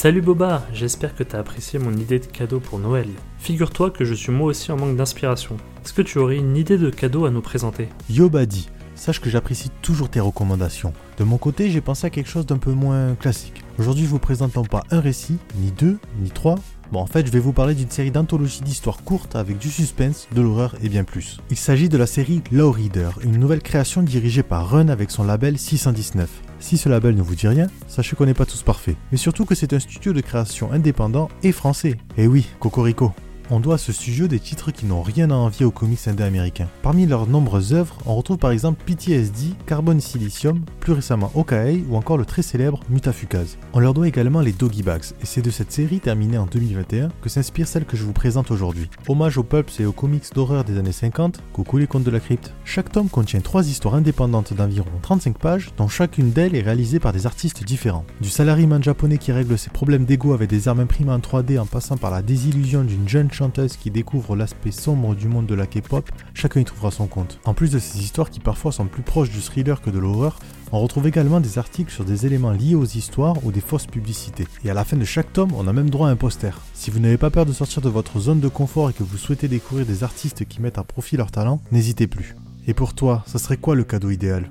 Salut Boba, j'espère que t'as apprécié mon idée de cadeau pour Noël. Figure-toi que je suis moi aussi en manque d'inspiration. Est-ce que tu aurais une idée de cadeau à nous présenter? Yo Badi, sache que j'apprécie toujours tes recommandations. De mon côté, j'ai pensé à quelque chose d'un peu moins classique. Aujourd'hui, je vous présente pas un récit, ni deux, ni trois, Bon, en fait, je vais vous parler d'une série d'anthologies d'histoires courtes avec du suspense, de l'horreur et bien plus. Il s'agit de la série Law Reader, une nouvelle création dirigée par Run avec son label 619. Si ce label ne vous dit rien, sachez qu'on n'est pas tous parfaits. Mais surtout que c'est un studio de création indépendant et français. Et oui, Cocorico on doit à ce studio des titres qui n'ont rien à envier aux comics indé américains. Parmi leurs nombreuses œuvres, on retrouve par exemple PTSD, Carbon Silicium, plus récemment Okaei ou encore le très célèbre Mutafukaz. On leur doit également les Doggy Bags, et c'est de cette série terminée en 2021 que s'inspire celle que je vous présente aujourd'hui. Hommage aux pulps et aux comics d'horreur des années 50, coucou les contes de la crypte. Chaque tome contient trois histoires indépendantes d'environ 35 pages, dont chacune d'elles est réalisée par des artistes différents. Du salaryman japonais qui règle ses problèmes d'ego avec des armes imprimées en 3D en passant par la désillusion d'une jeune chanteuse qui découvre l'aspect sombre du monde de la K-pop, chacun y trouvera son compte. En plus de ces histoires qui parfois sont plus proches du thriller que de l'horreur, on retrouve également des articles sur des éléments liés aux histoires ou des fausses publicités. Et à la fin de chaque tome, on a même droit à un poster. Si vous n'avez pas peur de sortir de votre zone de confort et que vous souhaitez découvrir des artistes qui mettent à profit leur talent, n'hésitez plus. Et pour toi, ça serait quoi le cadeau idéal?